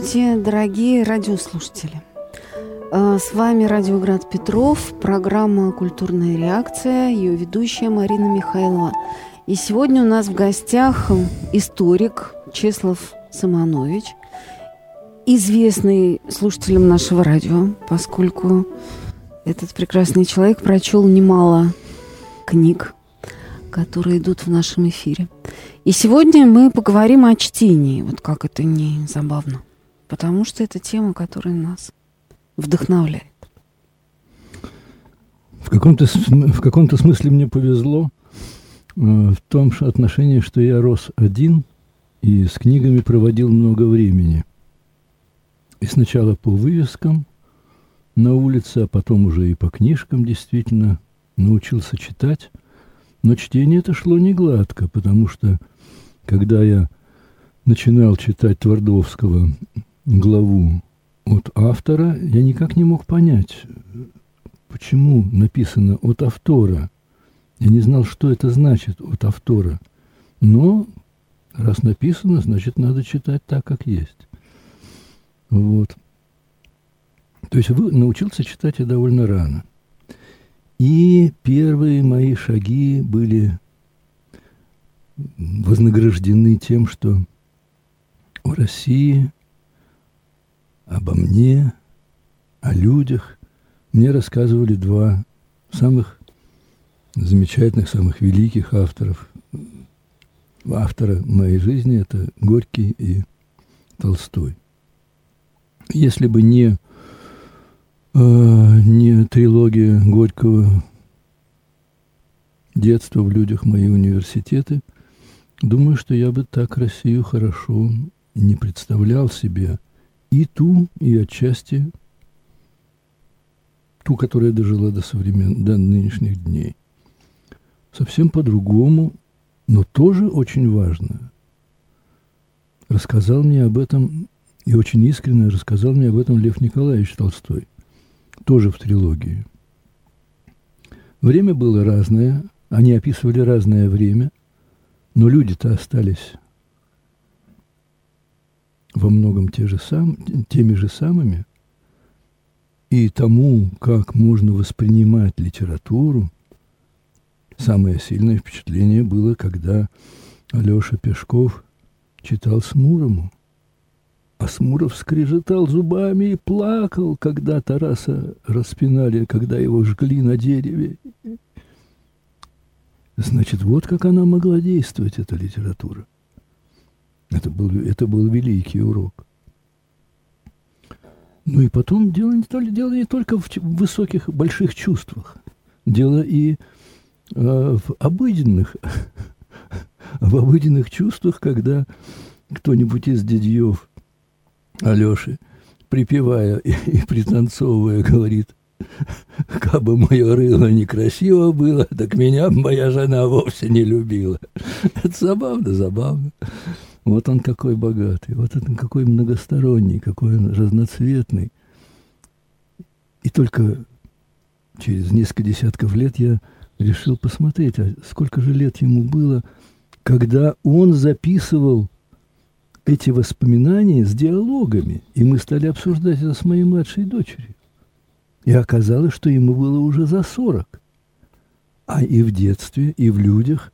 Здравствуйте, дорогие радиослушатели. А, с вами Радиоград Петров, программа «Культурная реакция», ее ведущая Марина Михайлова. И сегодня у нас в гостях историк Чеслав Самонович, известный слушателям нашего радио, поскольку этот прекрасный человек прочел немало книг, которые идут в нашем эфире. И сегодня мы поговорим о чтении, вот как это не забавно, потому что это тема, которая нас вдохновляет. В каком-то, в каком-то смысле мне повезло э, в том отношении, что я рос один и с книгами проводил много времени. И сначала по вывескам на улице, а потом уже и по книжкам действительно научился читать. Но чтение это шло не гладко, потому что когда я начинал читать Твардовского главу от автора, я никак не мог понять, почему написано от автора. Я не знал, что это значит от автора. Но раз написано, значит, надо читать так, как есть. Вот. То есть вы научился читать я довольно рано. И первые мои шаги были вознаграждены тем, что в России обо мне, о людях мне рассказывали два самых замечательных, самых великих авторов. Автора моей жизни – это Горький и Толстой. Если бы не Э, не трилогия Горького «Детство в людях мои университеты», думаю, что я бы так Россию хорошо не представлял себе и ту, и отчасти ту, которая дожила до, современ... до нынешних дней. Совсем по-другому, но тоже очень важно. Рассказал мне об этом, и очень искренне рассказал мне об этом Лев Николаевич Толстой – тоже в трилогии. Время было разное, они описывали разное время, но люди-то остались во многом те же сам, теми же самыми. И тому, как можно воспринимать литературу, самое сильное впечатление было, когда Алеша Пешков читал Смурому – Асмуров скрежетал зубами и плакал, когда Тараса распинали, когда его жгли на дереве. Значит, вот как она могла действовать, эта литература. Это был, это был великий урок. Ну и потом дело не, только, дело не только в высоких, больших чувствах. Дело и э, в обыденных, в обыденных чувствах, когда кто-нибудь из дядьев Алеши, припевая и, и пританцовывая, говорит, как бы мое рыло некрасиво было, так меня моя жена вовсе не любила. Это забавно, забавно. Вот он какой богатый, вот он какой многосторонний, какой он разноцветный. И только через несколько десятков лет я решил посмотреть, а сколько же лет ему было, когда он записывал эти воспоминания с диалогами, и мы стали обсуждать это с моей младшей дочерью. И оказалось, что ему было уже за сорок. А и в детстве, и в людях,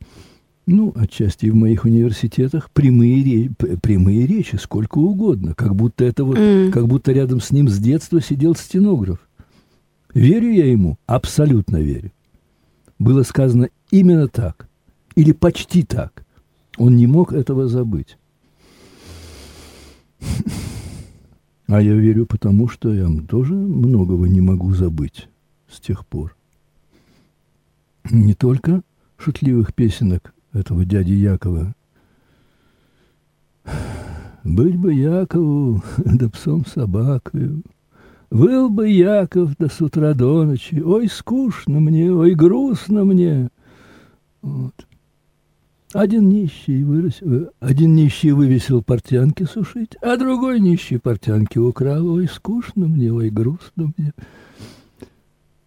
ну, отчасти и в моих университетах, прямые, ре, прямые речи, сколько угодно, как будто это вот, mm. как будто рядом с ним с детства сидел стенограф. Верю я ему? Абсолютно верю. Было сказано именно так, или почти так. Он не мог этого забыть. А я верю потому, что я тоже многого не могу забыть с тех пор. Не только шутливых песенок этого дяди Якова. Быть бы Якову, да псом собакою, Был бы Яков до с утра до ночи, Ой, скучно мне, ой, грустно мне. Вот. Один нищий, вырос, э, один нищий вывесил портянки сушить, а другой нищий портянки украл. Ой, скучно мне, ой, грустно мне.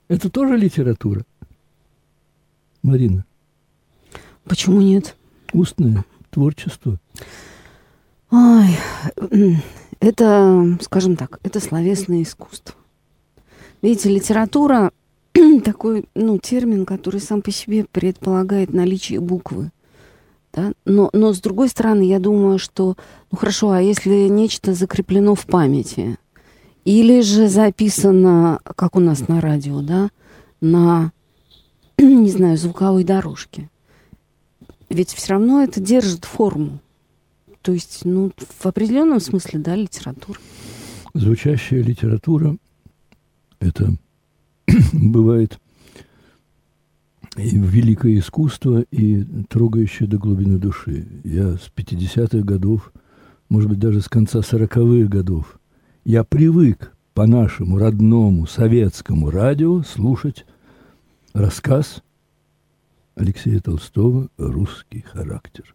Это тоже литература, Марина? Почему нет? Устное творчество. Ой, Это, скажем так, это словесное искусство. Видите, литература такой, ну, термин, который сам по себе предполагает наличие буквы. Да? Но, но с другой стороны, я думаю, что, ну хорошо, а если нечто закреплено в памяти, или же записано, как у нас на радио, да, на, не знаю, звуковой дорожке, ведь все равно это держит форму. То есть, ну, в определенном смысле, да, литература. Звучащая литература – это бывает и великое искусство, и трогающее до глубины души. Я с 50-х годов, может быть, даже с конца 40-х годов, я привык по нашему родному советскому радио слушать рассказ Алексея Толстого «Русский характер».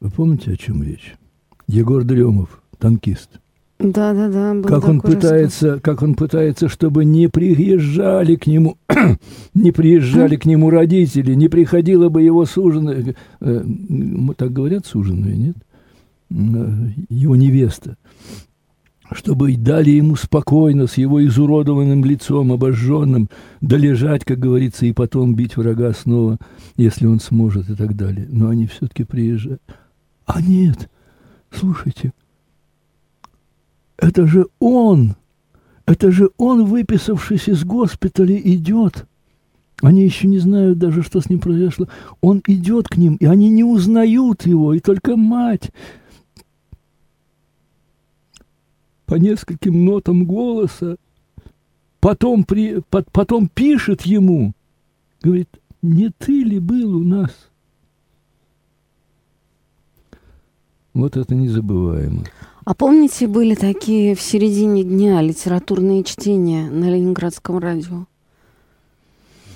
Вы помните, о чем речь? Егор Дремов, танкист – да, да, да. Как он пытается, рассказ. как он пытается, чтобы не приезжали к нему, не приезжали к нему родители, не приходила бы его суженая, э, так говорят суженая, нет? Э, его невеста, чтобы дали ему спокойно с его изуродованным лицом, обожженным, долежать, как говорится, и потом бить врага снова, если он сможет и так далее. Но они все-таки приезжают. А нет, слушайте, это же он, это же он, выписавшись из госпиталя, идет. Они еще не знают даже, что с ним произошло. Он идет к ним, и они не узнают его, и только мать по нескольким нотам голоса потом, при, под, потом пишет ему, говорит, не ты ли был у нас? Вот это незабываемо. А помните, были такие в середине дня литературные чтения на Ленинградском радио?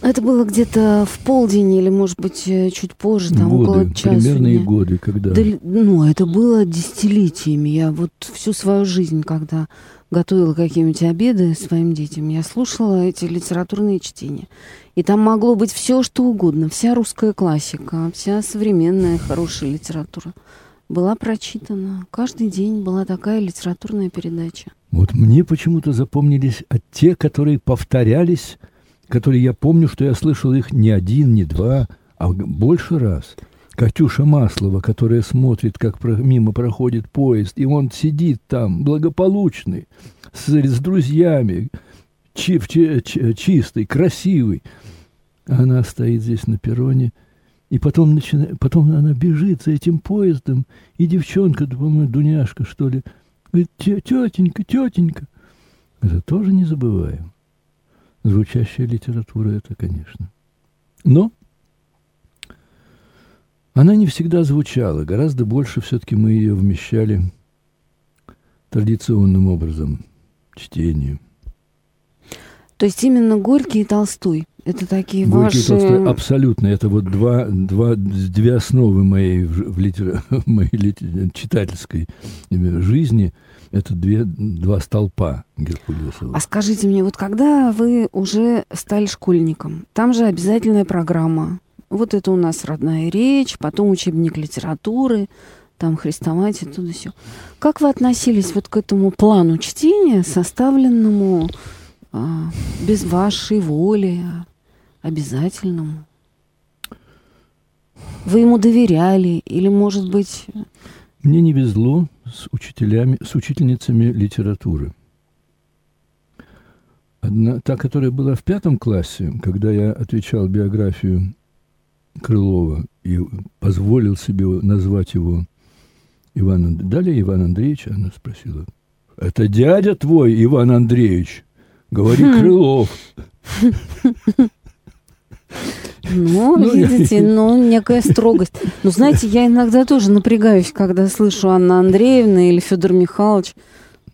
Это было где-то в полдень или, может быть, э, чуть позже, там годы, около часа. Примерные дня. годы, когда... Да, ну, это было десятилетиями. Я вот всю свою жизнь, когда готовила какие-нибудь обеды своим детям, я слушала эти литературные чтения. И там могло быть все, что угодно. Вся русская классика, вся современная хорошая литература была прочитана. Каждый день была такая литературная передача. Вот мне почему-то запомнились от те, которые повторялись, которые я помню, что я слышал их не один, не два, а больше раз. Катюша Маслова, которая смотрит, как мимо проходит поезд, и он сидит там, благополучный, с, с друзьями, чи, чи, чи, чистый, красивый. Она стоит здесь на перроне – и потом, начина... потом она бежит за этим поездом, и девчонка, по-моему, Дуняшка, что ли, говорит, тетенька, тетенька. Это тоже не забываем. Звучащая литература это, конечно. Но она не всегда звучала. Гораздо больше все-таки мы ее вмещали традиционным образом, чтением. То есть именно Горький и Толстой это такие Горький ваши... Толстой, абсолютно. Это вот два, два, две основы моей, в литер... моей литер... читательской жизни. Это две, два столпа Геркулесова. А скажите мне, вот когда вы уже стали школьником, там же обязательная программа. Вот это у нас родная речь, потом учебник литературы, там хрестоматия, туда все. Как вы относились вот к этому плану чтения, составленному а, без вашей воли, обязательному? Вы ему доверяли или, может быть... Мне не везло с учителями, с учительницами литературы. Одна, та, которая была в пятом классе, когда я отвечал биографию Крылова и позволил себе назвать его Иван Далее Иван Андреевич, она спросила, это дядя твой, Иван Андреевич? Говори, хм. Крылов. Ну, ну видите, ну, некая строгость. Но знаете, я иногда тоже напрягаюсь, когда слышу Анна Андреевна или Федор Михайлович.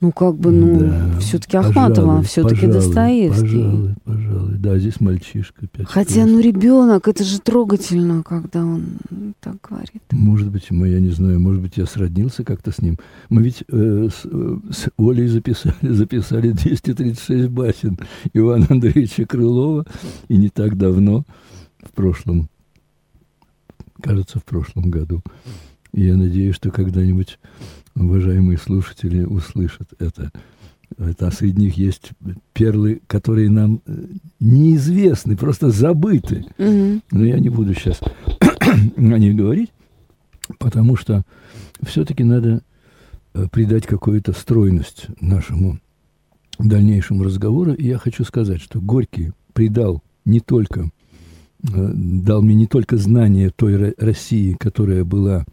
Ну, как бы, ну, да, все-таки Ахматова, все-таки Достоевский. Пожалуй, пожалуй. Да, здесь мальчишка. Хотя, ну, ребенок, это же трогательно, когда он так говорит. Может быть, мы, я не знаю, может быть, я сроднился как-то с ним. Мы ведь э, с, э, с Олей записали, записали 236 басен Ивана Андреевича Крылова, и не так давно в прошлом, кажется, в прошлом году. И я надеюсь, что когда-нибудь уважаемые слушатели услышат это. Это, а среди них есть перлы, которые нам э, неизвестны, просто забыты. Мгм. Но я не буду сейчас о них говорить, потому что все-таки надо э, придать какую-то стройность нашему дальнейшему разговору. И я хочу сказать, что Горький придал не только, дал мне не только знание той Ро- России, которая была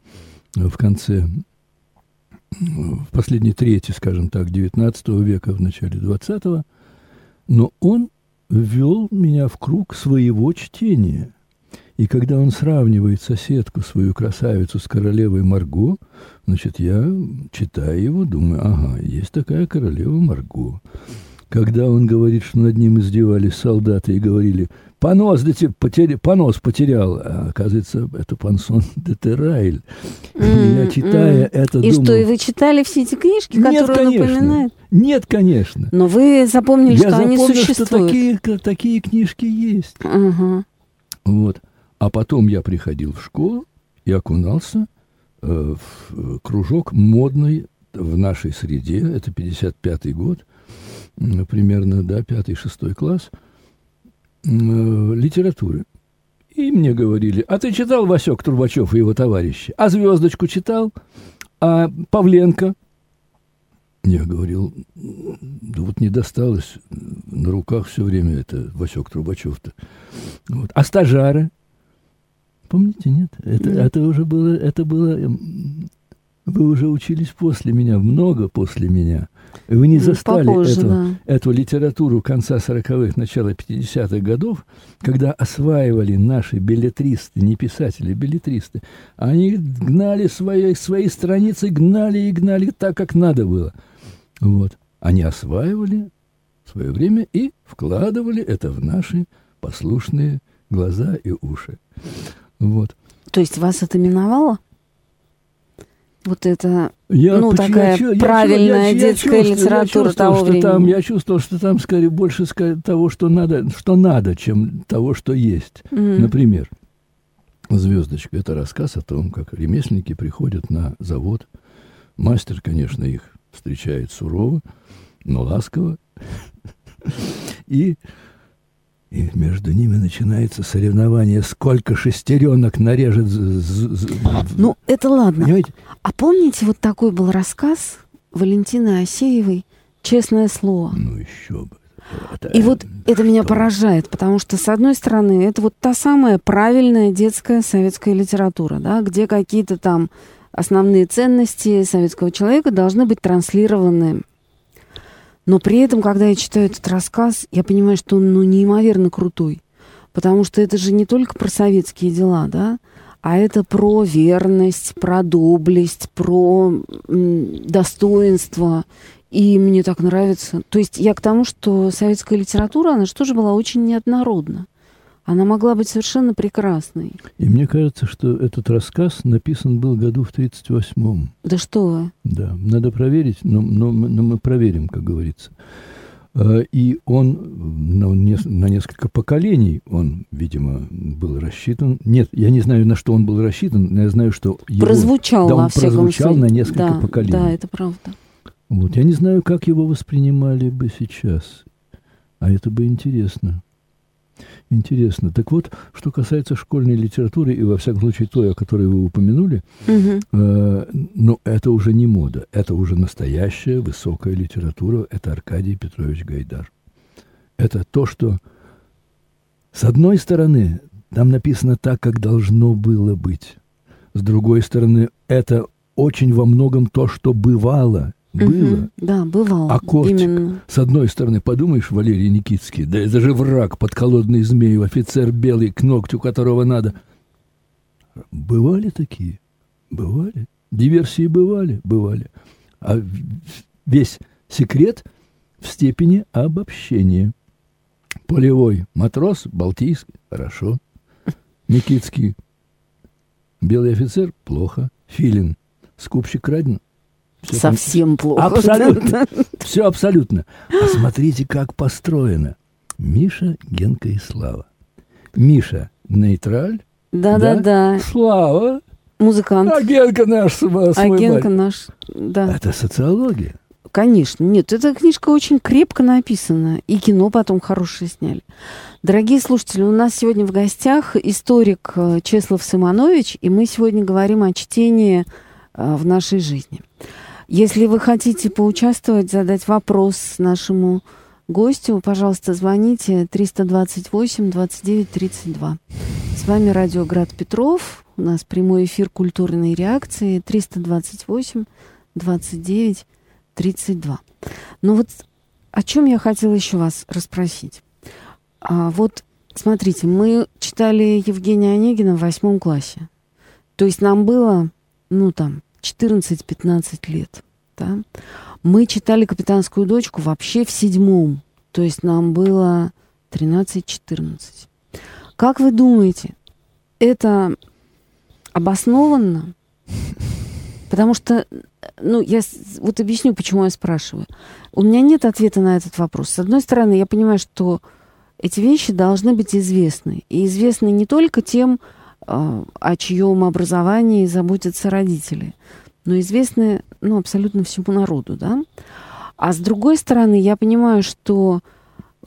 э, в конце, э, в последней трети, скажем так, XIX века, в начале XX, но он ввел меня в круг своего чтения. И когда он сравнивает соседку, свою красавицу, с королевой Марго, значит, я читаю его, думаю, ага, есть такая королева Марго. Когда он говорит, что над ним издевались солдаты и говорили, понос, да те- потери- понос потерял, а оказывается, это Пансон де Террайль. И я, читая м. это, И думал, что, и вы читали все эти книжки, нет, которые он конечно, упоминает? нет, конечно. Но вы запомнили, Я что они запомнил, что существуют. такие, такие книжки есть. Ага. Вот. А потом я приходил в школу и окунался э, в э, кружок модный в нашей среде. Это 55-й год, примерно, да, 5-6 класс э, литературы. И мне говорили, а ты читал Васек Трубачев и его товарищи? А «Звездочку» читал? А Павленко? Я говорил, да вот не досталось, на руках все время это Васек Трубачев-то. Вот. А стажары? Помните, нет? Это, Нет. это уже было, это было, вы уже учились после меня, много после меня. Вы не застали попозже, эту, да. эту литературу конца 40-х, начала 50-х годов, когда осваивали наши билетристы, не писатели, билетристы. Они гнали свои, свои страницы, гнали и гнали так, как надо было. Вот. Они осваивали свое время и вкладывали это в наши послушные глаза и уши. Вот. То есть вас это миновало? Вот это... Я, Ну, поч- такая чу- правильная чу- детская чувствую- литература чувствовал, того что времени. Там, я чувствовал, что там скорее больше того, что надо, что надо, чем того, что есть. м, Например, «Звездочка» — это рассказ о том, как ремесленники приходят на завод. Мастер, конечно, их встречает сурово, но ласково. И, и между ними начинается соревнование, сколько шестеренок нарежет. Ну, это ладно. Понимаете? А помните, вот такой был рассказ Валентины Осеевой «Честное слово». Ну, еще бы. Это- И вот это меня поражает, потому что, с одной стороны, это вот та самая правильная детская советская литература, да, где какие-то там основные ценности советского человека должны быть транслированы. Но при этом, когда я читаю этот рассказ, я понимаю, что он ну, неимоверно крутой. Потому что это же не только про советские дела, да, а это про верность, про доблесть, про достоинство. И мне так нравится. То есть я к тому, что советская литература, она же тоже была очень неоднородна. Она могла быть совершенно прекрасной. И мне кажется, что этот рассказ написан был году в 38-м. Да что вы. Да, надо проверить, но, но, мы- но мы проверим, как говорится. Э, И он на, нес- на несколько поколений, он, видимо, был рассчитан. Нет, я не знаю, на что он был рассчитан, но я знаю, что его... прозвучал да, он прозвучал случае. на несколько да, поколений. Да, это правда. Вот, я не знаю, как его воспринимали бы сейчас. А это бы интересно. Интересно. Так вот, что касается школьной литературы, и во всяком случае той, о которой вы упомянули, Мгм. Э, но это уже не мода, это уже настоящая высокая литература, это Аркадий Петрович Гайдар. Это то, что с одной стороны там написано так, как должно было быть, с другой стороны это очень во многом то, что бывало, было. Да, бывало. Аккордик. Именно. С одной стороны, подумаешь, Валерий Никитский, да это же враг, подколодный змей, офицер белый, к ногтю которого надо. Бывали такие? Бывали. Диверсии бывали? Бывали. А весь секрет в степени обобщения. Полевой матрос, Балтийский, хорошо. Никитский, белый офицер, плохо. Филин, скупщик краден, там- Совсем плохо. Абсолютно. Все абсолютно. А смотрите, как построено. Миша, Генка и Слава. Миша нейтраль, Да-да-да. Слава музыкант. А Генка наш свой А Генка наш, да. Это социология. Конечно. Нет, эта книжка очень крепко написана. И кино потом хорошее сняли. Дорогие слушатели, у нас сегодня в гостях историк э, Чеслав Симонович, и мы сегодня говорим о чтении э, в нашей жизни. Если вы хотите поучаствовать, задать вопрос нашему гостю, пожалуйста, звоните 328 29 32. С вами Радио Град Петров. У нас прямой эфир культурной реакции 328 29 32. Но вот о чем я хотела еще вас расспросить. А вот смотрите, мы читали Евгения Онегина в восьмом классе. То есть нам было, ну там, 14-15 лет. Да? Мы читали «Капитанскую дочку» вообще в седьмом. То есть нам было 13-14. Как вы думаете, это обоснованно? Потому что, ну, я вот объясню, почему я спрашиваю. У меня нет ответа на этот вопрос. С одной стороны, я понимаю, что эти вещи должны быть известны. И известны не только тем, о чьем образовании заботятся родители, но известны ну, абсолютно всему народу, да. А с другой стороны, я понимаю, что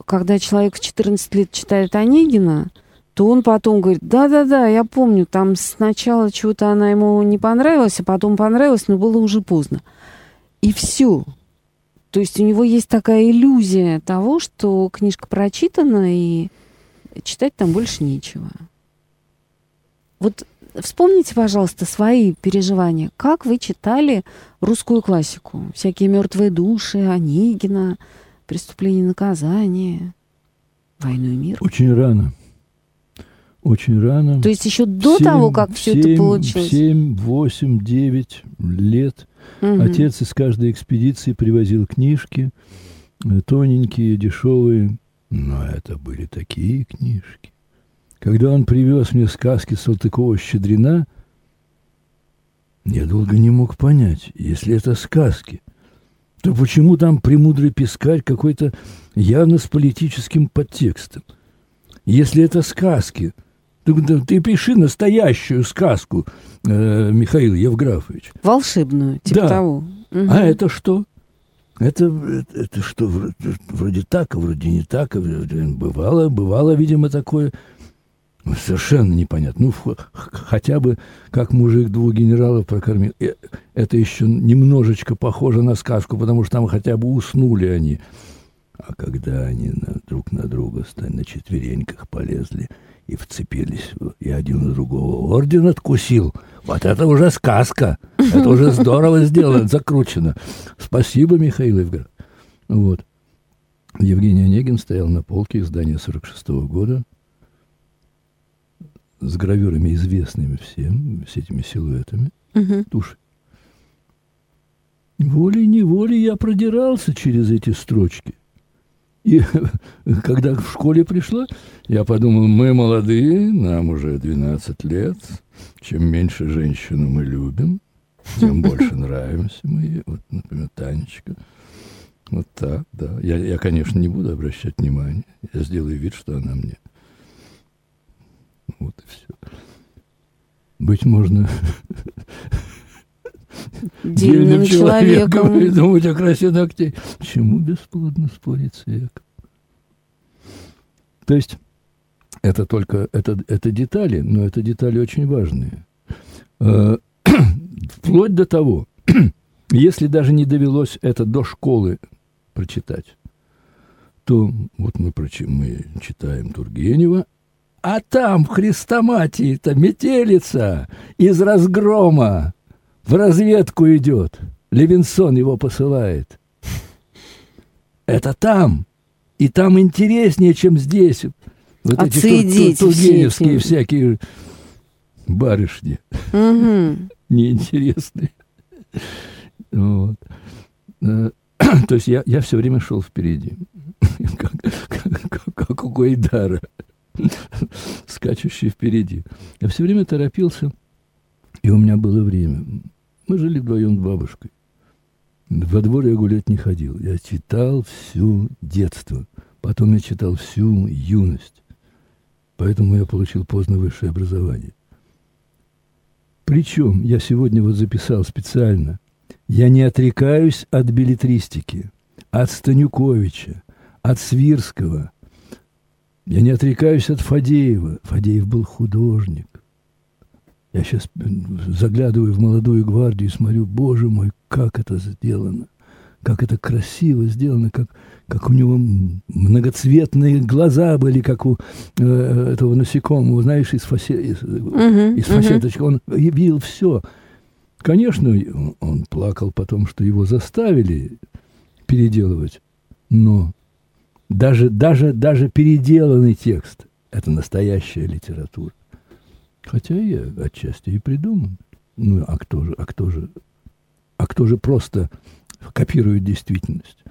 когда человек в 14 лет читает Онегина, то он потом говорит, да-да-да, я помню, там сначала чего-то она ему не понравилась, а потом понравилась, но было уже поздно. И все. То есть у него есть такая иллюзия того, что книжка прочитана, и читать там больше нечего. Вот вспомните, пожалуйста, свои переживания. Как вы читали русскую классику? Всякие мертвые души, Онегина, преступление и наказание, войну и мир. Очень рано. Очень рано. То есть еще до 7, того, как все 7, это получилось? 7, 8, 9 лет. Угу. Отец из каждой экспедиции привозил книжки, тоненькие, дешевые. Но это были такие книжки. Когда он привез мне сказки Салтыкова-Щедрина, я долго не мог понять, если это сказки, то почему там премудрый пескарь какой-то явно с политическим подтекстом? Если это сказки – ты, ты пиши настоящую сказку, э, Михаил Евграфович. Волшебную, типа да. того. Угу. А это что? Это, это, что, вроде, так, а вроде не так. А бывало, бывало, видимо, такое. Ну, совершенно непонятно. Ну, хотя бы как мужик двух генералов прокормил. Э, это еще немножечко похоже на сказку, потому что там хотя бы уснули они. А когда они на, друг на друга стали на четвереньках полезли – и вцепились, и один у другого орден откусил. Вот это уже сказка. Это уже здорово сделано, закручено. Спасибо, Михаил Евгений. Вот. Евгений Онегин стоял на полке издания 46 -го года с гравюрами известными всем, с этими силуэтами, угу. туши. Волей-неволей я продирался через эти строчки. И когда в школе пришла, я подумал, мы молодые, нам уже 12 лет. Чем меньше женщину мы любим, тем больше нравимся мы. Вот, например, Танечка. Вот так, да. Я, я, конечно, не буду обращать внимания. Я сделаю вид, что она мне. Вот и все. Быть можно дельным человеком. И думать о красе ногтей. Чему бесплодно спорить с веком? То есть это только это, это детали, но это детали очень важные. Э, вплоть до того, если даже не довелось это до школы прочитать, то вот мы, мы читаем Тургенева, а там в Христоматии-то метелица из разгрома в разведку идет. Левинсон его посылает. Это там. И там интереснее, чем здесь. Вот эти тургеневские всякие барышни. Угу. Неинтересные. Вот. Э, то есть я, я все время шел впереди. Как, как, как у Гайдара. Скачущий впереди. Я все время торопился, и у меня было время. Мы жили вдвоем с бабушкой. Во двор я гулять не ходил. Я читал всю детство. Потом я читал всю юность. Поэтому я получил поздно высшее образование. Причем, я сегодня вот записал специально, я не отрекаюсь от билетристики, от Станюковича, от Свирского. Я не отрекаюсь от Фадеева. Фадеев был художник. Я сейчас заглядываю в молодую гвардию и смотрю, боже мой, как это сделано как это красиво сделано, как, как у него многоцветные глаза были, как у э, этого насекомого, знаешь, из, фасе, из, uh-huh, из фасеточки. Uh-huh. Он видел все. Конечно, он плакал потом, что его заставили переделывать, но даже, даже, даже переделанный текст – это настоящая литература. Хотя и отчасти и придуман. Ну, а кто же, а кто же, а кто же просто копирует действительность.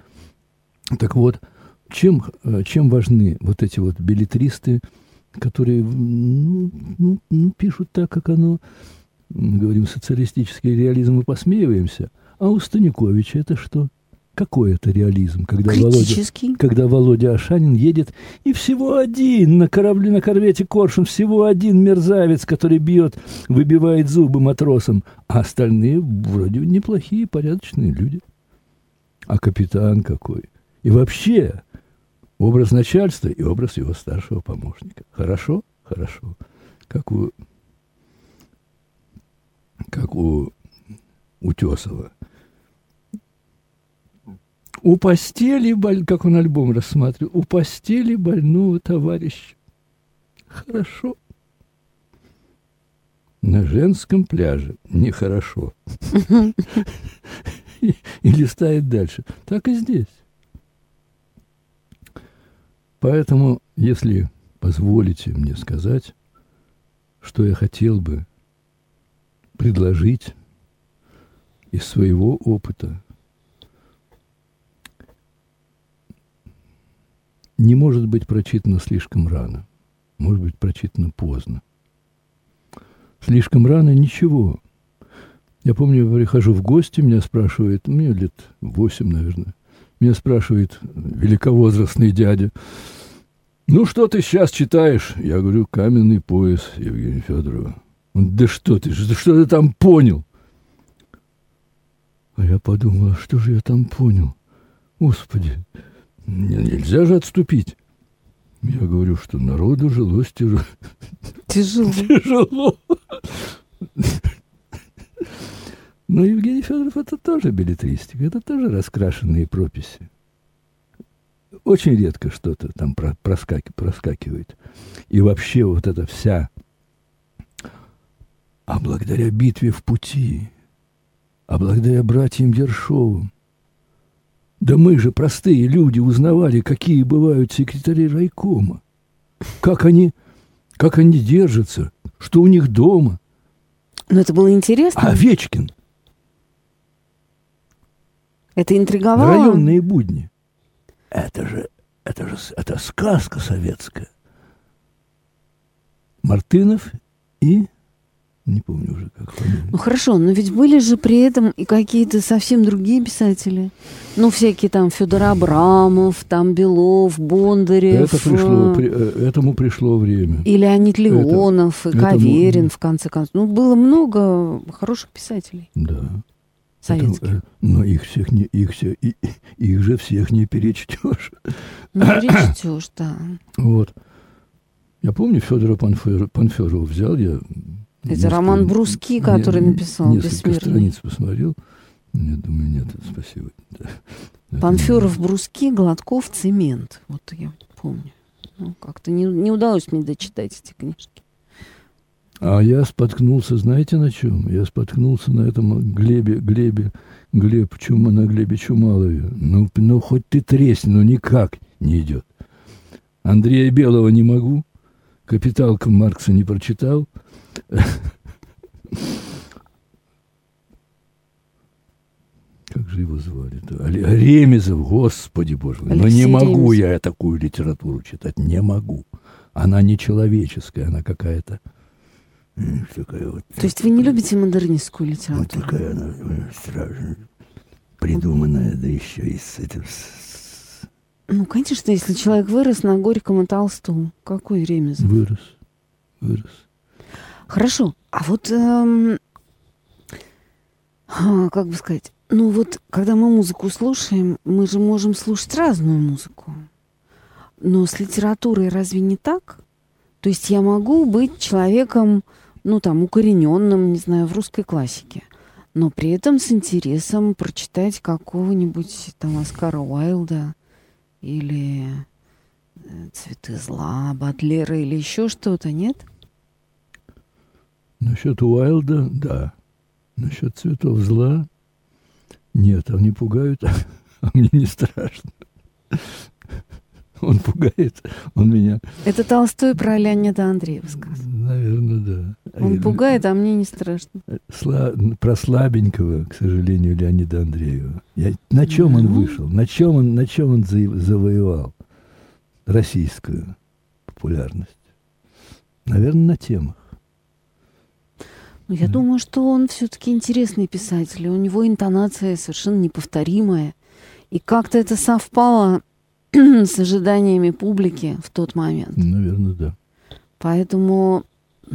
Так вот, чем, э, чем важны вот эти вот билетристы, которые ну, ну, ну, пишут так, как оно, мы говорим социалистический реализм, мы посмеиваемся, а у Станиковича это что? Какой это реализм, когда Володя, когда Володя Ашанин едет, и всего один на корабле, на корвете Коршун, всего один мерзавец, который бьет, выбивает зубы матросам, а остальные вроде неплохие, порядочные люди а капитан какой. И вообще образ начальства и образ его старшего помощника. Хорошо? Хорошо. Как у, как у Утесова. У постели, боль, как он альбом рассматривал, у постели больного товарища. Хорошо. На женском пляже нехорошо. и, и листает дальше. Так и здесь. Поэтому, если позволите мне сказать, что я хотел бы предложить из своего опыта, не может быть прочитано слишком рано, может быть прочитано поздно. Слишком рано ничего. Я помню, я прихожу в гости, меня спрашивает, мне лет восемь, наверное, меня спрашивает великовозрастный дядя, ну, что ты сейчас читаешь? Я говорю, каменный пояс Евгения Федорова. Он, да что ты, что, ты там понял? А я подумал, а что же я там понял? Господи, нельзя же отступить. Я говорю, что народу жилось тяжело. Тяжело. Тяжело. Но Евгений Федоров это тоже билетристика, это тоже раскрашенные прописи. Очень редко что-то там проскаки, проскакивает. И вообще вот эта вся... А благодаря битве в пути, а благодаря братьям Ершовым, да мы же, простые люди, узнавали, какие бывают секретари райкома. Как они, как они держатся, что у них дома. Но это было интересно. А Овечкин – это интриговало? Районные будни. Это же, это же, это сказка советская. Мартынов и не помню уже, как фамилия. Ну хорошо, но ведь были же при этом и какие-то совсем другие писатели. Ну, всякие там Федор Абрамов, там Белов, Бондарев. Это пришло, при, э, этому пришло время. И Леонид Леонов, это, и Каверин, этому... в конце концов. Ну, было много хороших писателей. Да советских. Это, но их всех не, их, все, и, их же всех не перечтешь. Не перечтешь, да. Вот. Я помню, Федора Панфер, Панферова взял я. Это роман Бруски, который не, написал Несколько страниц посмотрел. Я думаю, нет, спасибо. Панферов, Бруски, Гладков, Цемент. Вот я помню. Ну, как-то не, не удалось мне дочитать эти книжки. А я споткнулся, знаете на чем? Я споткнулся на этом Глебе, Глебе, Глеб Чума, на Глебе Чумалове. Ну, ну хоть ты тресни, но никак не идет. Андрея Белого не могу. Капиталка Маркса не прочитал. Как же его звали-то? Ремезов, господи боже мой. Но не могу я такую литературу читать, не могу. Она не человеческая, она какая-то Такая вот, То есть вы не любите модернистскую литературу? Вот такая она страшно придуманная, да еще и с этим... Ну, конечно, если человек вырос на Горьком и Толстом, какой Ремезов? Вырос, вырос. Хорошо. А вот эм, а, как бы сказать, ну вот, когда мы музыку слушаем, мы же можем слушать разную музыку. Но с литературой разве не так? То есть я могу быть человеком, ну там, укорененным, не знаю, в русской классике, но при этом с интересом прочитать какого-нибудь там Оскара Уайлда или э, «Цветы зла», Батлера или еще что-то, нет? Насчет Уайлда, да. Насчет цветов зла, нет, они пугают, а мне не страшно. Он пугает, он меня... Это Толстой про Леонида Андреева сказал. Наверное, да. Он пугает, а мне не страшно. Сла... Про слабенького, к сожалению, Леонида Андреева. Я... На чем он вышел? На чем он, на чем он завоевал российскую популярность? Наверное, на темах. Ну, я думаю, что он все-таки интересный писатель. У него интонация совершенно неповторимая. И как-то это совпало с ожиданиями публики в тот момент. Наверное, да. Поэтому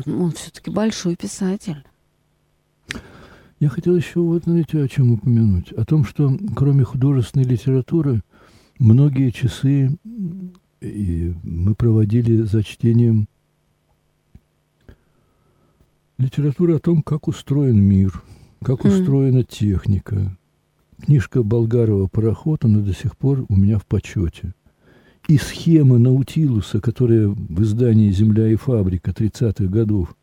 он все-таки большой писатель. Я хотел еще вот, знаете, о чем упомянуть. О том, что кроме художественной литературы, многие часы и мы проводили за чтением литературы о том, как устроен мир, как mm. устроена техника, Книжка Болгарова «Пароход», она до сих пор у меня в почете. И схема Наутилуса, которая в издании «Земля и фабрика» 30-х годов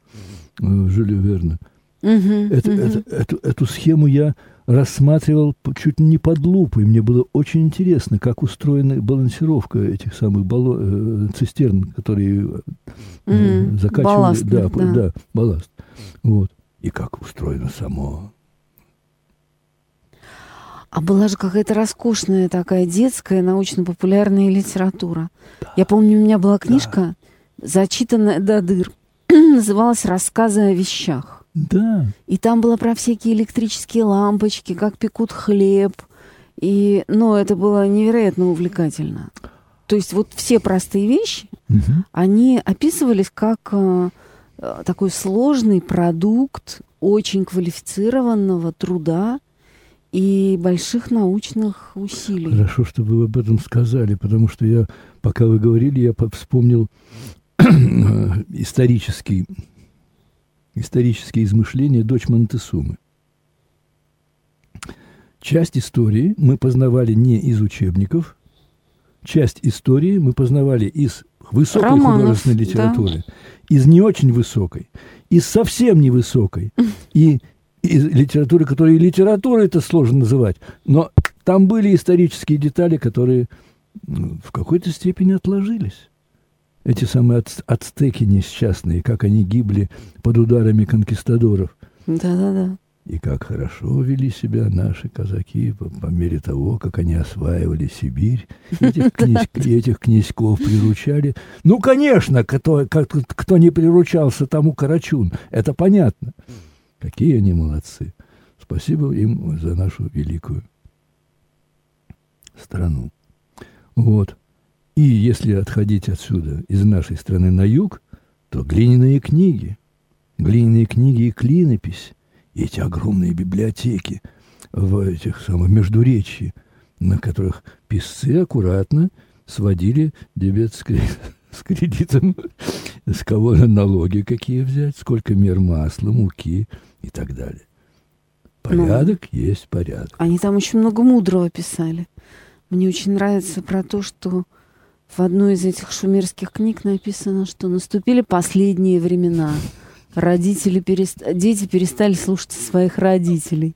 э, Жюля Верна. Uh-huh, это, uh-huh. Это, эту, эту схему я рассматривал чуть не под лупой. Мне было очень интересно, как устроена балансировка этих самых бало, э, цистерн, которые э, закачивали. Балласт, да, да. да, балласт. Вот. И как устроено само а была же какая-то роскошная такая детская научно-популярная литература. Да. Я помню, у меня была книжка, да. зачитанная до дыр, называлась «Рассказы о вещах». Да. И там было про всякие электрические лампочки, как пекут хлеб. И, ну, это было невероятно увлекательно. То есть вот все простые вещи, угу. они описывались как э, э такой сложный продукт очень квалифицированного труда, и больших научных усилий. Хорошо, что вы об этом сказали, потому что я, пока вы говорили, я вспомнил исторический, исторические измышления дочь Монтесумы. Часть истории мы познавали не из учебников, часть истории мы познавали из высокой Романов, художественной литературы, да. из не очень высокой, из совсем невысокой. И из литературы, которую литературой это сложно называть, но там были исторические детали, которые в какой-то степени отложились. Эти самые ацтеки несчастные, как они гибли под ударами конкистадоров. Да-да-да. И как хорошо вели себя наши казаки по, по мере того, как они осваивали Сибирь. Этих, князь, этих князьков приручали. Ну, конечно, кто, кто не приручался, тому Карачун. Это понятно. Какие они молодцы. Спасибо им за нашу великую страну. Вот. И если отходить отсюда, из нашей страны на юг, то глиняные книги, глиняные книги и клинопись, и эти огромные библиотеки в этих самых междуречье, на которых писцы аккуратно сводили дебет с, с кредитом, с кого налоги какие взять, сколько мер масла, муки – и так далее. Ну, порядок ну, есть порядок. Они там очень много мудрого писали. Мне очень нравится про то, что в одной из этих шумерских книг написано, что наступили последние времена. Родители перест... Дети перестали слушаться своих родителей.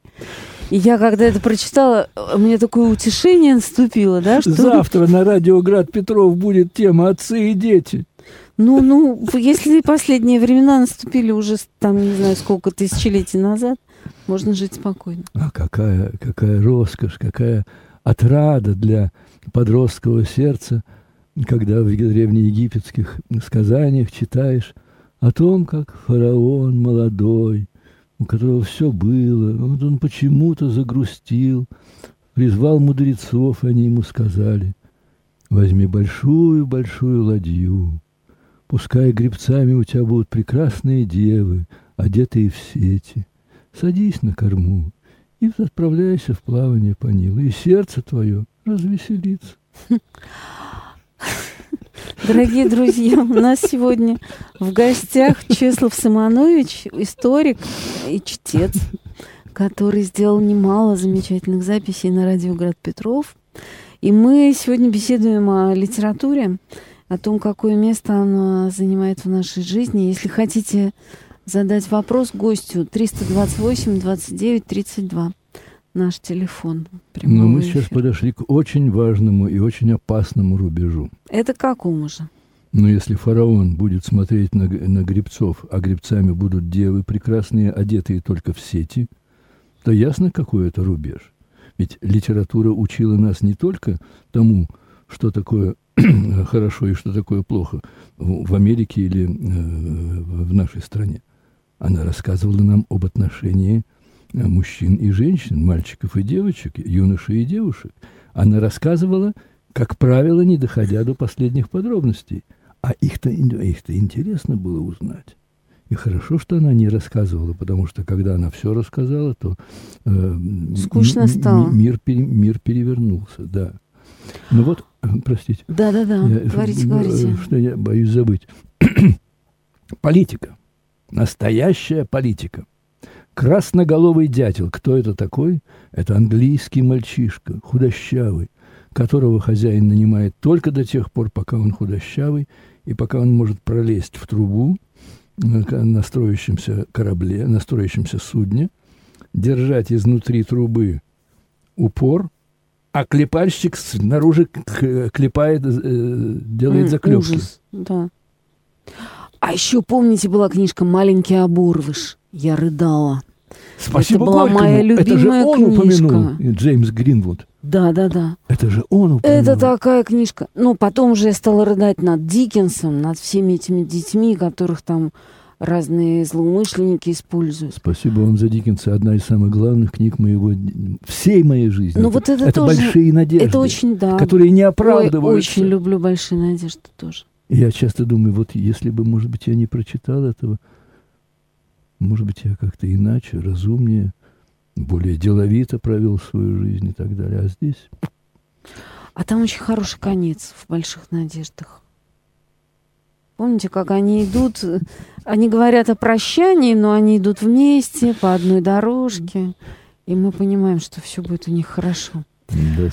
И я, когда это прочитала, мне такое утешение наступило, да? Что... Завтра на радио Град Петров будет тема «Отцы и дети». Ну, ну, если последние времена наступили уже, там, не знаю, сколько тысячелетий назад, можно жить спокойно. А какая, какая роскошь, какая отрада для подросткового сердца, когда в древнеегипетских сказаниях читаешь о том, как фараон молодой, у которого все было, вот он почему-то загрустил, призвал мудрецов, они ему сказали, возьми большую-большую ладью, Пускай гребцами у тебя будут прекрасные девы, одетые в сети. Садись на корму и отправляйся в плавание по Нилу, и сердце твое развеселится. Дорогие друзья, у нас сегодня в гостях Чеслав Симонович, историк и чтец, который сделал немало замечательных записей на радио Град Петров. И мы сегодня беседуем о литературе, о том, какое место она занимает в нашей жизни. Если хотите задать вопрос гостю, 328 29 32 наш телефон. Но мы сейчас подошли к очень важному и очень опасному рубежу. Это какому же? Но если фараон будет смотреть на, на гребцов, а гребцами будут девы прекрасные, одетые только в сети, то ясно, какой это рубеж. Ведь литература учила нас не только тому, что такое хорошо и что такое плохо в Америке или э, в нашей стране. Она рассказывала нам об отношении мужчин и женщин, мальчиков и девочек, юношей и девушек. Она рассказывала, как правило, не доходя до последних подробностей. А их-то их интересно было узнать. И хорошо, что она не рассказывала, потому что когда она все рассказала, то э, скучно стало. Мир, пере, мир перевернулся, да. Ну вот, э, простите. Да, да, да. Я, говорите, что, говорите. Что я боюсь забыть. политика. Настоящая политика. Красноголовый дятел. Кто это такой? Это английский мальчишка, худощавый, которого хозяин нанимает только до тех пор, пока он худощавый, и пока он может пролезть в трубу на строящемся корабле, на строящемся судне, держать изнутри трубы упор, а клепальщик снаружи клепает, э, делает заклепки. Ужас, да. А еще, помните, была книжка «Маленький оборвыш». Я рыдала. Спасибо Это была Горькому. моя любимая Это же он книжка. упомянул, Джеймс Гринвуд. Да, да, да. Это же он упомянул. Это такая книжка. Ну, потом уже я стала рыдать над Диккенсом, над всеми этими детьми, которых там разные злоумышленники используют. Спасибо вам за Диккенса. Одна из самых главных книг моего всей моей жизни. Ну вот это, это тоже, большие надежды, это очень, да. которые не оправдываются. Ой, очень люблю большие надежды тоже. Я часто думаю, вот если бы, может быть, я не прочитал этого, может быть, я как-то иначе, разумнее, более деловито провел свою жизнь и так далее. А здесь... А там очень хороший конец в «Больших надеждах». Помните, как они идут, они говорят о прощании, но они идут вместе по одной дорожке, и мы понимаем, что все будет у них хорошо. Да,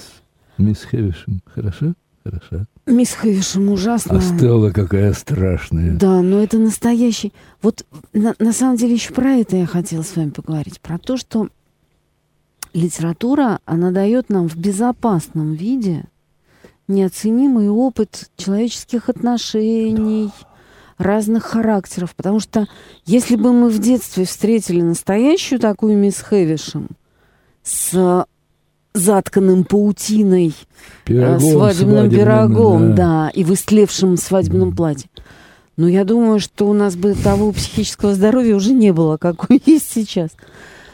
мисс Хевишем, хорошо? Хорошо. Мисс Хэвишем ужасно. А Стелла какая страшная. Да, но это настоящий. Вот на, на самом деле еще про это я хотела с вами поговорить. Про то, что литература, она дает нам в безопасном виде неоценимый опыт человеческих отношений, да. разных характеров. Потому что если бы мы в детстве встретили настоящую такую мисс Хэвишем с затканным паутиной э, пирогом, свадебным, свадебным пирогом, да. да, и в истлевшем свадебном платье. Но я думаю, что у нас бы того психического здоровья уже не было, какое есть сейчас.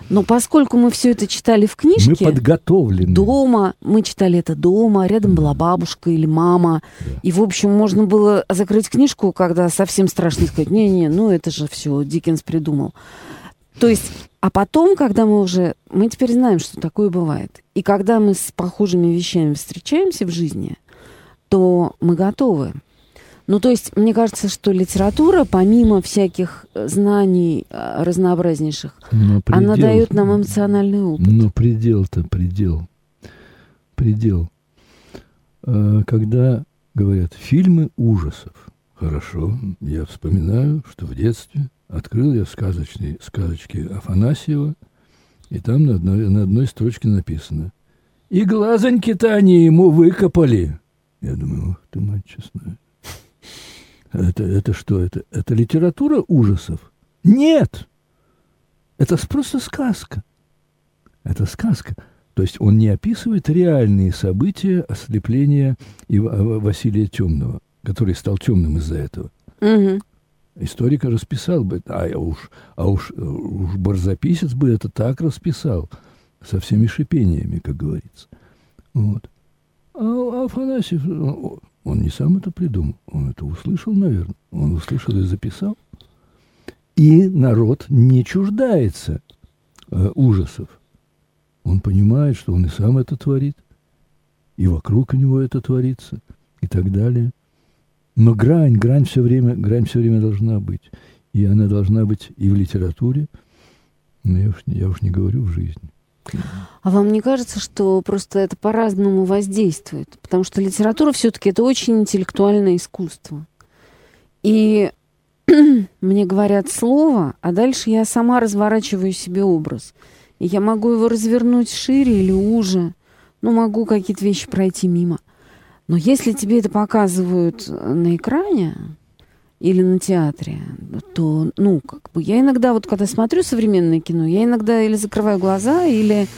Но поскольку мы все это читали в книжке... Мы подготовлены. Дома, мы читали это дома, рядом была бабушка или мама. Да. И, в общем, можно было закрыть книжку, когда совсем страшно сказать, не-не, ну это же все Диккенс придумал. То есть, а потом, когда мы уже, мы теперь знаем, что такое бывает. И когда мы с похожими вещами встречаемся в жизни, то мы готовы. Ну, то есть, мне кажется, что литература, помимо всяких э, знаний э, разнообразнейших, предел, она дает нам эмоциональный опыт. Но предел-то, предел. Предел. А, когда говорят фильмы ужасов, хорошо, я вспоминаю, что в детстве открыл я сказочные, сказочки Афанасьева, и там на одной, на одной строчке написано «И глазоньки-то они ему выкопали». Я думаю, ох ты, мать честная. Это, это что? Это, это литература ужасов? Нет! Это просто сказка. Это сказка. То есть он не описывает реальные события ослепления Василия Темного, который стал темным из-за этого. Угу. Историк расписал бы, а уж, а уж, уж барзаписец бы это так расписал, со всеми шипениями, как говорится. Вот. А Афанасьев, он не сам это придумал, он это услышал, наверное. Он услышал и записал. И народ не чуждается э, ужасов. Он понимает, что он и сам это творит, и вокруг него это творится, и так далее. Но грань, грань все время, грань все время должна быть. И она должна быть и в литературе, но я уж, я уж не говорю в жизни. А вам не кажется, что просто это по-разному воздействует? Потому что литература все-таки это очень интеллектуальное искусство. И мне говорят слово, а дальше я сама разворачиваю себе образ. И я могу его развернуть шире или уже. Ну, могу какие-то вещи пройти мимо. Но если тебе это показывают на экране или на театре, то, ну, как бы я иногда, вот когда смотрю современное кино, я иногда или закрываю глаза, или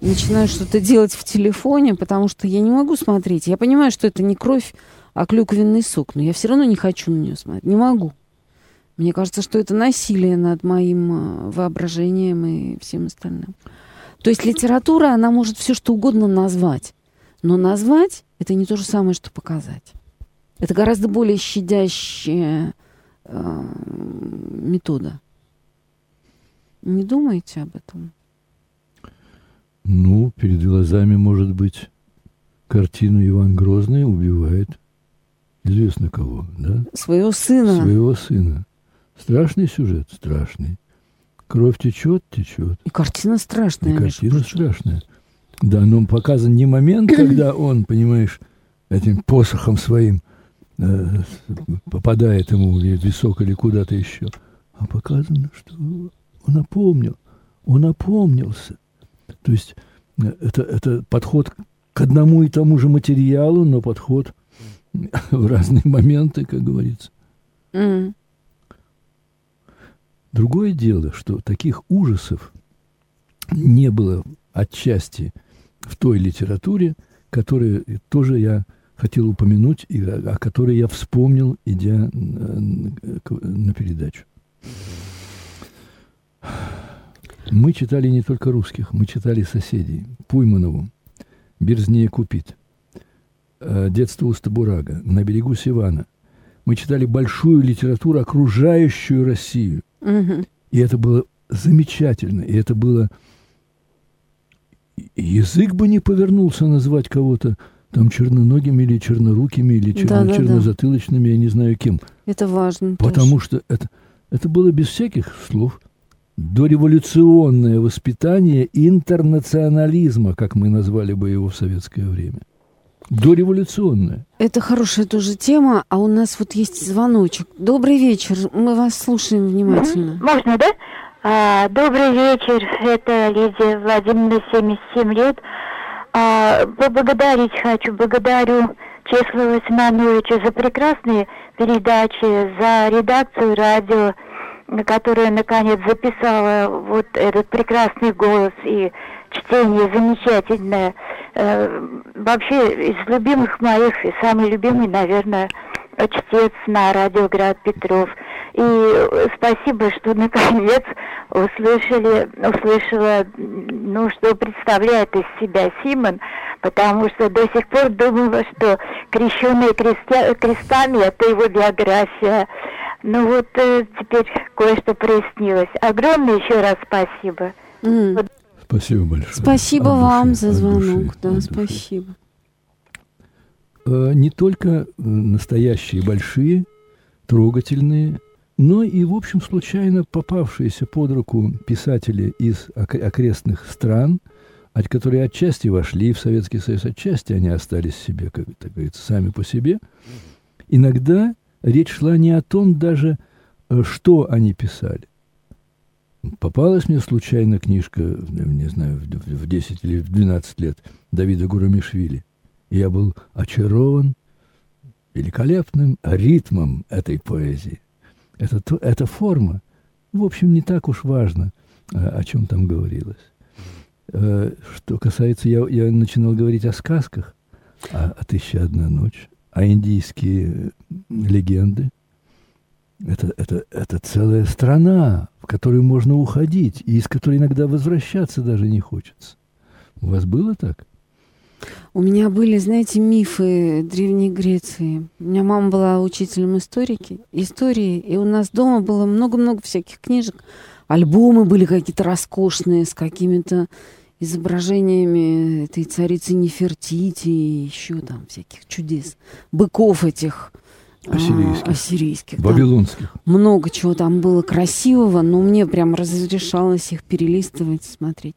начинаю что-то делать в телефоне, потому что я не могу смотреть. Я понимаю, что это не кровь, а клюквенный сок, но я все равно не хочу на нее смотреть. Не могу. Мне кажется, что это насилие над моим э, воображением и всем остальным. То есть литература, она может все что угодно назвать. Но назвать это не то же самое, что показать. Это гораздо более щадящая э, метода. Не думаете об этом? Ну, перед глазами, может быть, картину Иван Грозный убивает известно кого, да? Своего сына. Своего сына. Страшный сюжет, страшный. Кровь течет, течет. И картина страшная. И картина страшная. Да, но показан не момент, когда он, понимаешь, этим посохом своим э, попадает ему в висок или куда-то еще, а показано, что он опомнил, он опомнился. То есть э, это, это подход к одному и тому же материалу, но подход в разные моменты, как говорится. Mm. Другое дело, что таких ужасов не было отчасти в той литературе, которую тоже я хотел упомянуть, и о которой я вспомнил, идя на передачу. Мы читали не только русских, мы читали соседей. Пуйманову, Берзнее Купит, э, Детство Устабурага, На берегу Сивана. Мы читали большую литературу, окружающую Россию. Угу. И это было замечательно. И это было... Язык бы не повернулся назвать кого-то там черноногими или чернорукими, или чер... да, да, чернозатылочными, да. я не знаю кем. Это важно. Потому тоже. что это, это было без всяких слов. Дореволюционное воспитание интернационализма, как мы назвали бы его в советское время. Дореволюционная. Это хорошая тоже тема, а у нас вот есть звоночек. Добрый вечер, мы вас слушаем внимательно. Можно, да? А, добрый вечер, это Лидия Владимировна, 77 лет. А, поблагодарить хочу, благодарю Чеслова Семеновича за прекрасные передачи, за редакцию радио, которая наконец записала вот этот прекрасный голос и чтение замечательное. Э, вообще из любимых моих, и самый любимый, наверное, чтец на радио Град Петров. И спасибо, что наконец услышали, услышала, ну, что представляет из себя Симон, потому что до сих пор думала, что крещенные крестя, крестами это его биография. Ну вот э, теперь кое-что прояснилось. Огромное еще раз спасибо. Mm. Спасибо большое. Спасибо от вам души, за звонок. Души, да, спасибо. Э, не только э, настоящие большие, трогательные, но и, в общем, случайно попавшиеся под руку писатели из окрестных стран, которые отчасти вошли в Советский Союз, отчасти они остались себе, как так говорится, сами по себе. Иногда речь шла не о том даже, э, что они писали, Попалась мне случайно книжка, не знаю, в 10 или в 12 лет Давида Гурамишвили. Я был очарован великолепным ритмом этой поэзии. Это, эта форма, в общем, не так уж важно, о, о чем там говорилось. Э, что касается, я, я начинал говорить о сказках, о, о «Тысяча одна ночь», а индийские легенды, это, это, это целая страна, в которую можно уходить, и из которой иногда возвращаться даже не хочется. У вас было так? У меня были, знаете, мифы Древней Греции. У меня мама была учителем историки, истории, и у нас дома было много-много всяких книжек. Альбомы были какие-то роскошные с какими-то изображениями этой царицы Нефертити и еще там всяких чудес, быков этих а, ассирийских, ассирийских вавилонских. Да. Много чего там было красивого, но мне прям разрешалось их перелистывать, смотреть.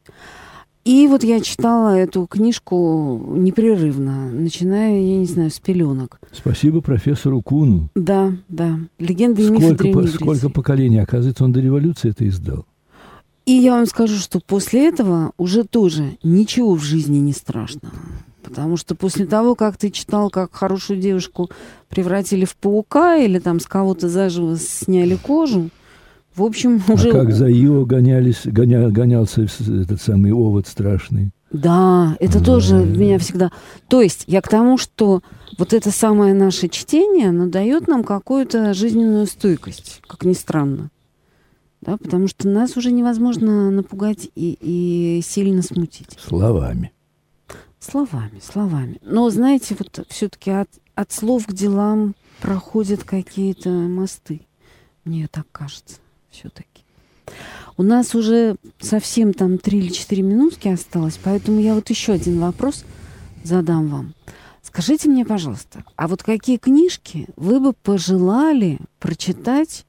И вот я читала эту книжку непрерывно, начиная, я не знаю, с пеленок. Спасибо профессору Куну. Да, да. Легенды и мифы Древней по, Сколько поколений, оказывается, он до революции это издал. И я вам скажу, что после этого уже тоже ничего в жизни не страшно. Потому что после того, как ты читал, как хорошую девушку превратили в паука или там с кого-то заживо сняли кожу, в общем, а уже... А как за ее гонялись, гоня, гонялся этот самый овод страшный. Да, это а тоже меня всегда... То есть я к тому, что вот это самое наше чтение, оно дает нам какую-то жизненную стойкость, как ни странно. Да, потому что нас уже невозможно напугать и, и сильно смутить. Словами. Словами, словами. Но, знаете, вот все-таки от, от слов к делам проходят какие-то мосты. Мне так кажется все-таки. У нас уже совсем там три или четыре минутки осталось, поэтому я вот еще один вопрос задам вам. Скажите мне, пожалуйста, а вот какие книжки вы бы пожелали прочитать,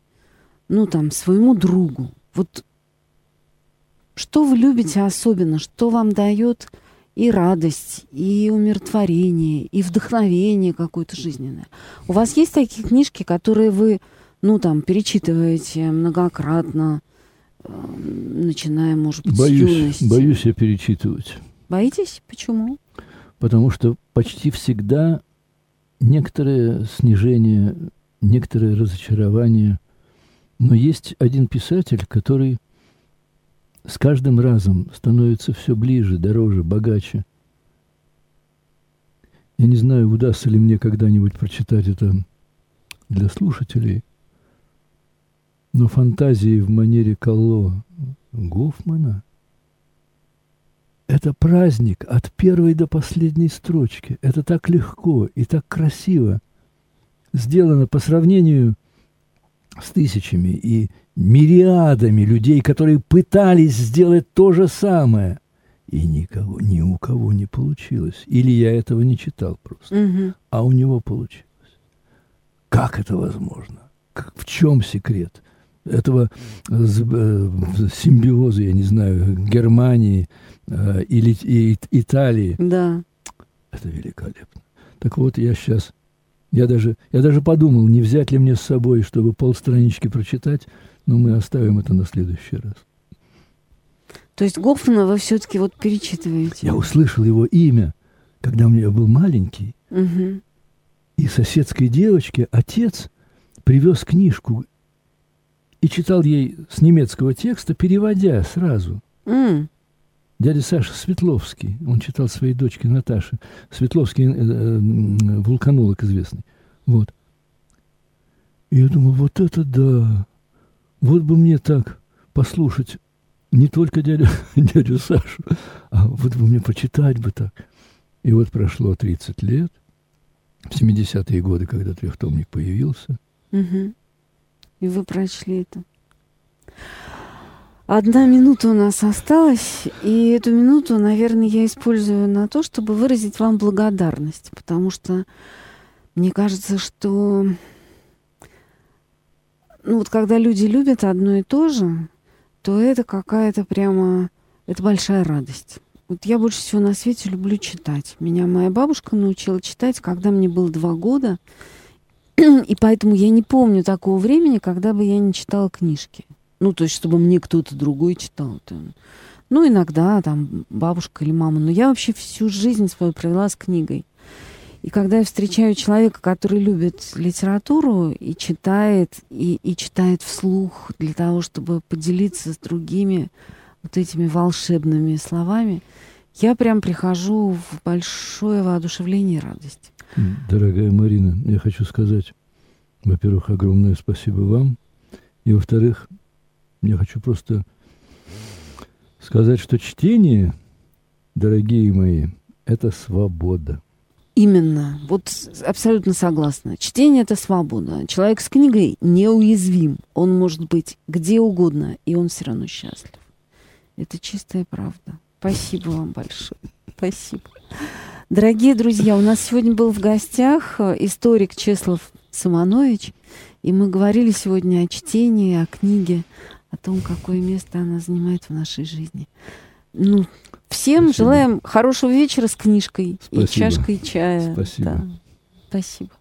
ну там, своему другу? Вот что вы любите особенно, что вам дает и радость, и умиротворение, и вдохновение какое-то жизненное? У вас есть такие книжки, которые вы ну, там, перечитываете многократно, эм, начиная, может быть, боюсь, с юности. Боюсь я перечитывать. Боитесь? Почему? Потому что почти всегда некоторое снижение, некоторое разочарование. Но есть один писатель, который с каждым разом становится все ближе, дороже, богаче. Я не знаю, удастся ли мне когда-нибудь прочитать это для слушателей – но фантазии в манере Калло Гофмана – это праздник от первой до последней строчки. Это так легко и так красиво сделано по сравнению с тысячами и мириадами людей, которые пытались сделать то же самое. И никого, ни у кого не получилось. Или я этого не читал просто. Угу. А у него получилось. Как это возможно? Как, в чем секрет? Этого э, симбиоза, я не знаю, Германии э, или и, Италии. Да. Это великолепно. Так вот, я сейчас, я даже, я даже подумал, не взять ли мне с собой, чтобы полстранички прочитать, но мы оставим это на следующий раз. То есть Гофмана вы все-таки вот перечитываете? Я услышал его имя, когда у меня был маленький, угу. и соседской девочке отец привез книжку и читал ей с немецкого текста, переводя сразу. Mm. Дядя Саша Светловский, он читал своей дочке Наташе. Светловский э, э, вулканолог известный. Вот. И я думаю, вот это да. Вот бы мне так послушать не только дядю, дядю Сашу, а вот бы мне почитать бы так. И вот прошло 30 лет, в 70-е годы, когда трехтомник появился. Угу и вы прочли это. Одна минута у нас осталась, и эту минуту, наверное, я использую на то, чтобы выразить вам благодарность, потому что мне кажется, что ну вот когда люди любят одно и то же, то это какая-то прямо, это большая радость. Вот я больше всего на свете люблю читать. Меня моя бабушка научила читать, когда мне было два года. И поэтому я не помню такого времени, когда бы я не читала книжки. Ну, то есть, чтобы мне кто-то другой читал. Ну, иногда там бабушка или мама. Но я вообще всю жизнь свою провела с книгой. И когда я встречаю человека, который любит литературу и читает, и, и читает вслух для того, чтобы поделиться с другими вот этими волшебными словами, я прям прихожу в большое воодушевление и радость. Дорогая Марина, я хочу сказать, во-первых, огромное спасибо вам. И, во-вторых, я хочу просто сказать, что чтение, дорогие мои, это свобода. Именно. Вот абсолютно согласна. Чтение — это свобода. Человек с книгой неуязвим. Он может быть где угодно, и он все равно счастлив. Это чистая правда. Спасибо вам большое. Спасибо. Дорогие друзья, у нас сегодня был в гостях э, историк Чеслов Самонович, и мы говорили сегодня о чтении, о книге, о том, какое место она занимает в нашей жизни. Ну, всем Спасибо. желаем хорошего вечера с книжкой Спасибо. и чашкой чая. Спасибо. Да. Спасибо.